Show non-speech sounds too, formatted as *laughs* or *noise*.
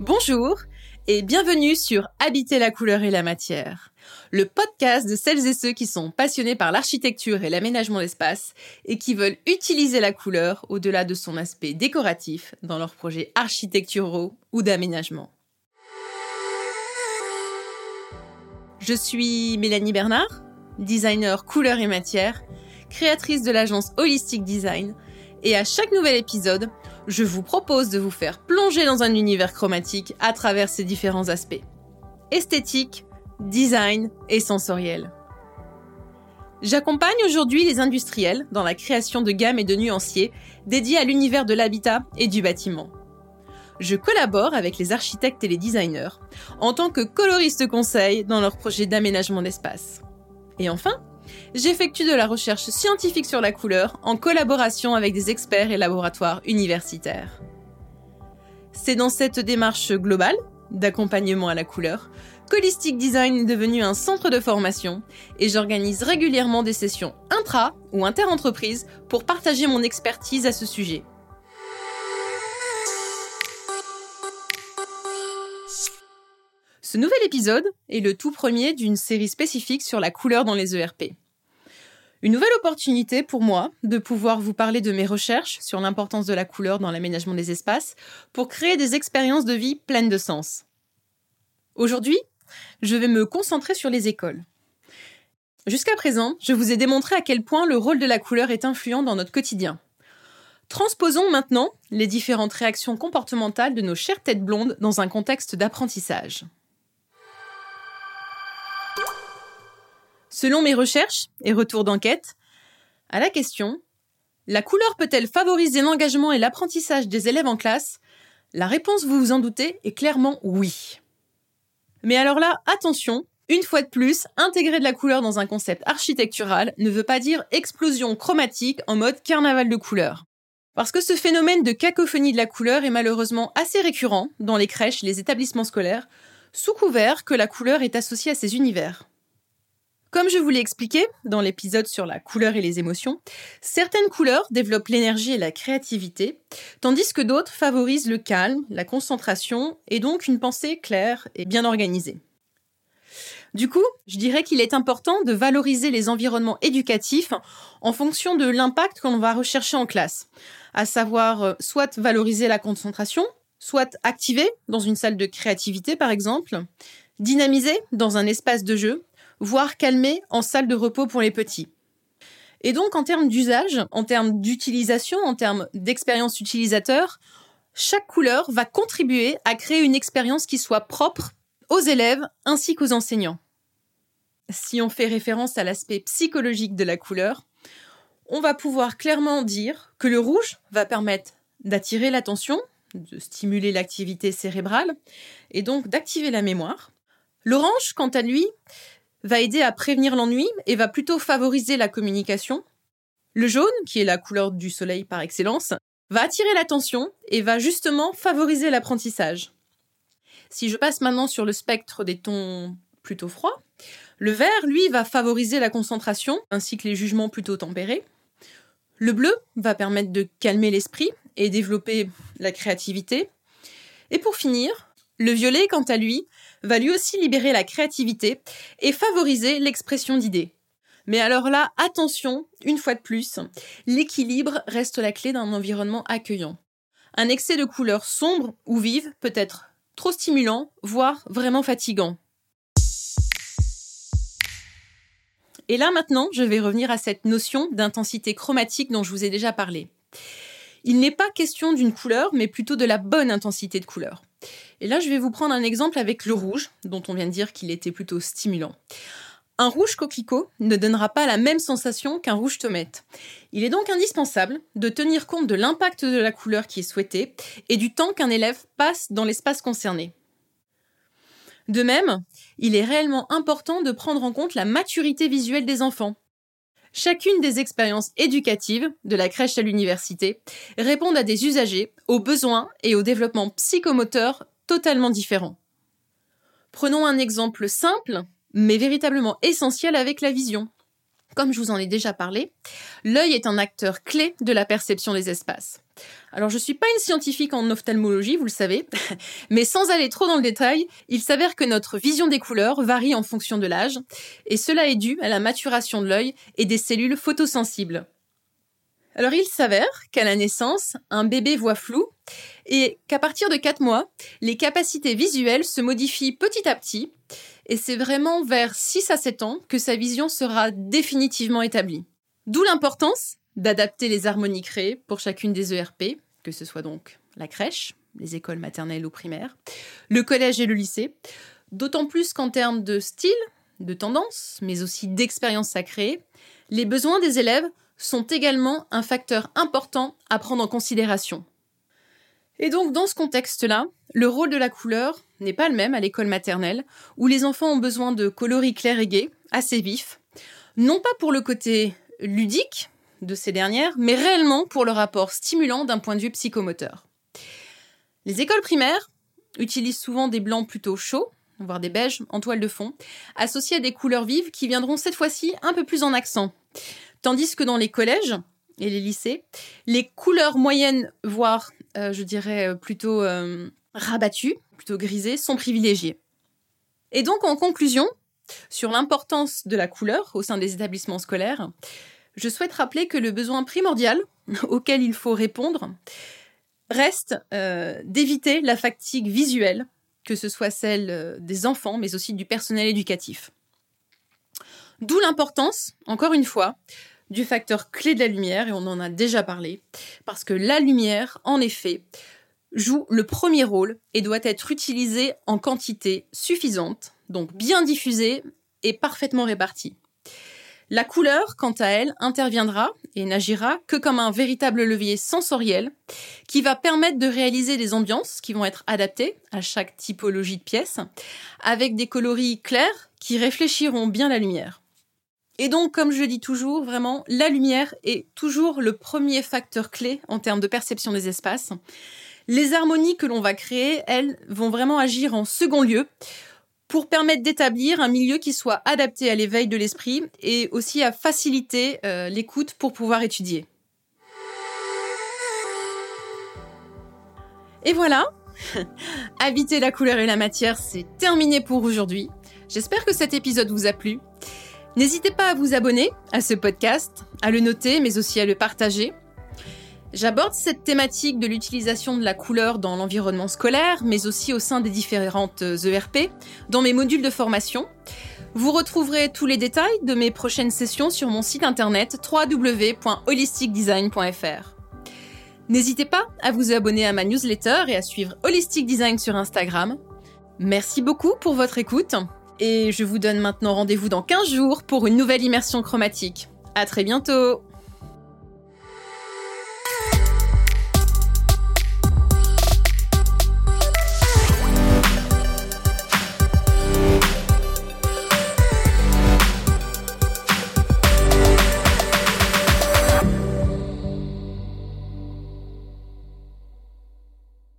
Bonjour et bienvenue sur Habiter la couleur et la matière, le podcast de celles et ceux qui sont passionnés par l'architecture et l'aménagement d'espace et qui veulent utiliser la couleur au-delà de son aspect décoratif dans leurs projets architecturaux ou d'aménagement. Je suis Mélanie Bernard, designer couleur et matière, créatrice de l'agence Holistic Design, et à chaque nouvel épisode, je vous propose de vous faire plonger dans un univers chromatique à travers ses différents aspects. Esthétique, design et sensoriel. J'accompagne aujourd'hui les industriels dans la création de gammes et de nuanciers dédiés à l'univers de l'habitat et du bâtiment. Je collabore avec les architectes et les designers en tant que coloriste conseil dans leurs projets d'aménagement d'espace. Et enfin, j'effectue de la recherche scientifique sur la couleur en collaboration avec des experts et laboratoires universitaires. C'est dans cette démarche globale d'accompagnement à la couleur qu'Holistic Design est devenu un centre de formation et j'organise régulièrement des sessions intra ou inter-entreprises pour partager mon expertise à ce sujet. Ce nouvel épisode est le tout premier d'une série spécifique sur la couleur dans les ERP. Une nouvelle opportunité pour moi de pouvoir vous parler de mes recherches sur l'importance de la couleur dans l'aménagement des espaces pour créer des expériences de vie pleines de sens. Aujourd'hui, je vais me concentrer sur les écoles. Jusqu'à présent, je vous ai démontré à quel point le rôle de la couleur est influent dans notre quotidien. Transposons maintenant les différentes réactions comportementales de nos chères têtes blondes dans un contexte d'apprentissage. Selon mes recherches et retours d'enquête, à la question La couleur peut-elle favoriser l'engagement et l'apprentissage des élèves en classe? La réponse, vous vous en doutez, est clairement oui. Mais alors là, attention, une fois de plus, intégrer de la couleur dans un concept architectural ne veut pas dire explosion chromatique en mode carnaval de couleurs. Parce que ce phénomène de cacophonie de la couleur est malheureusement assez récurrent dans les crèches et les établissements scolaires, sous couvert que la couleur est associée à ces univers. Comme je vous l'ai expliqué dans l'épisode sur la couleur et les émotions, certaines couleurs développent l'énergie et la créativité, tandis que d'autres favorisent le calme, la concentration et donc une pensée claire et bien organisée. Du coup, je dirais qu'il est important de valoriser les environnements éducatifs en fonction de l'impact qu'on va rechercher en classe, à savoir euh, soit valoriser la concentration, soit activer dans une salle de créativité par exemple, dynamiser dans un espace de jeu, voire calmer en salle de repos pour les petits. Et donc, en termes d'usage, en termes d'utilisation, en termes d'expérience utilisateur, chaque couleur va contribuer à créer une expérience qui soit propre aux élèves ainsi qu'aux enseignants. Si on fait référence à l'aspect psychologique de la couleur, on va pouvoir clairement dire que le rouge va permettre d'attirer l'attention, de stimuler l'activité cérébrale et donc d'activer la mémoire. L'orange, quant à lui, va aider à prévenir l'ennui et va plutôt favoriser la communication. Le jaune, qui est la couleur du soleil par excellence, va attirer l'attention et va justement favoriser l'apprentissage. Si je passe maintenant sur le spectre des tons plutôt froids, le vert, lui, va favoriser la concentration ainsi que les jugements plutôt tempérés. Le bleu va permettre de calmer l'esprit et développer la créativité. Et pour finir, le violet, quant à lui, va lui aussi libérer la créativité et favoriser l'expression d'idées. Mais alors là, attention, une fois de plus, l'équilibre reste la clé d'un environnement accueillant. Un excès de couleurs sombres ou vives peut être trop stimulant, voire vraiment fatigant. Et là maintenant, je vais revenir à cette notion d'intensité chromatique dont je vous ai déjà parlé. Il n'est pas question d'une couleur, mais plutôt de la bonne intensité de couleur. Et là, je vais vous prendre un exemple avec le rouge, dont on vient de dire qu'il était plutôt stimulant. Un rouge coquelicot ne donnera pas la même sensation qu'un rouge tomate. Il est donc indispensable de tenir compte de l'impact de la couleur qui est souhaitée et du temps qu'un élève passe dans l'espace concerné. De même, il est réellement important de prendre en compte la maturité visuelle des enfants. Chacune des expériences éducatives, de la crèche à l'université, répondent à des usagers, aux besoins et au développement psychomoteur totalement différents. Prenons un exemple simple, mais véritablement essentiel avec la vision. Comme je vous en ai déjà parlé, l'œil est un acteur clé de la perception des espaces. Alors je ne suis pas une scientifique en ophtalmologie, vous le savez, *laughs* mais sans aller trop dans le détail, il s'avère que notre vision des couleurs varie en fonction de l'âge, et cela est dû à la maturation de l'œil et des cellules photosensibles. Alors il s'avère qu'à la naissance, un bébé voit flou et qu'à partir de 4 mois, les capacités visuelles se modifient petit à petit et c'est vraiment vers 6 à 7 ans que sa vision sera définitivement établie. D'où l'importance d'adapter les harmonies créées pour chacune des ERP, que ce soit donc la crèche, les écoles maternelles ou primaires, le collège et le lycée, d'autant plus qu'en termes de style, de tendance, mais aussi d'expérience à créer, les besoins des élèves sont également un facteur important à prendre en considération. Et donc dans ce contexte-là, le rôle de la couleur n'est pas le même à l'école maternelle, où les enfants ont besoin de coloris clairs et gais, assez vifs, non pas pour le côté ludique de ces dernières, mais réellement pour le rapport stimulant d'un point de vue psychomoteur. Les écoles primaires utilisent souvent des blancs plutôt chauds, voire des beiges en toile de fond, associés à des couleurs vives qui viendront cette fois-ci un peu plus en accent. Tandis que dans les collèges les lycées, les couleurs moyennes, voire euh, je dirais euh, plutôt euh, rabattues, plutôt grisées, sont privilégiées. Et donc en conclusion, sur l'importance de la couleur au sein des établissements scolaires, je souhaite rappeler que le besoin primordial *laughs* auquel il faut répondre reste d'éviter la fatigue visuelle, que ce soit celle des enfants, mais aussi du personnel éducatif. D'où l'importance, encore une fois, du facteur clé de la lumière, et on en a déjà parlé, parce que la lumière, en effet, joue le premier rôle et doit être utilisée en quantité suffisante, donc bien diffusée et parfaitement répartie. La couleur, quant à elle, interviendra et n'agira que comme un véritable levier sensoriel qui va permettre de réaliser des ambiances qui vont être adaptées à chaque typologie de pièce, avec des coloris clairs qui réfléchiront bien la lumière. Et donc, comme je dis toujours, vraiment, la lumière est toujours le premier facteur clé en termes de perception des espaces. Les harmonies que l'on va créer, elles, vont vraiment agir en second lieu pour permettre d'établir un milieu qui soit adapté à l'éveil de l'esprit et aussi à faciliter euh, l'écoute pour pouvoir étudier. Et voilà, *laughs* habiter la couleur et la matière, c'est terminé pour aujourd'hui. J'espère que cet épisode vous a plu. N'hésitez pas à vous abonner à ce podcast, à le noter, mais aussi à le partager. J'aborde cette thématique de l'utilisation de la couleur dans l'environnement scolaire, mais aussi au sein des différentes ERP, dans mes modules de formation. Vous retrouverez tous les détails de mes prochaines sessions sur mon site internet www.holisticdesign.fr. N'hésitez pas à vous abonner à ma newsletter et à suivre Holistic Design sur Instagram. Merci beaucoup pour votre écoute et je vous donne maintenant rendez-vous dans 15 jours pour une nouvelle immersion chromatique. À très bientôt!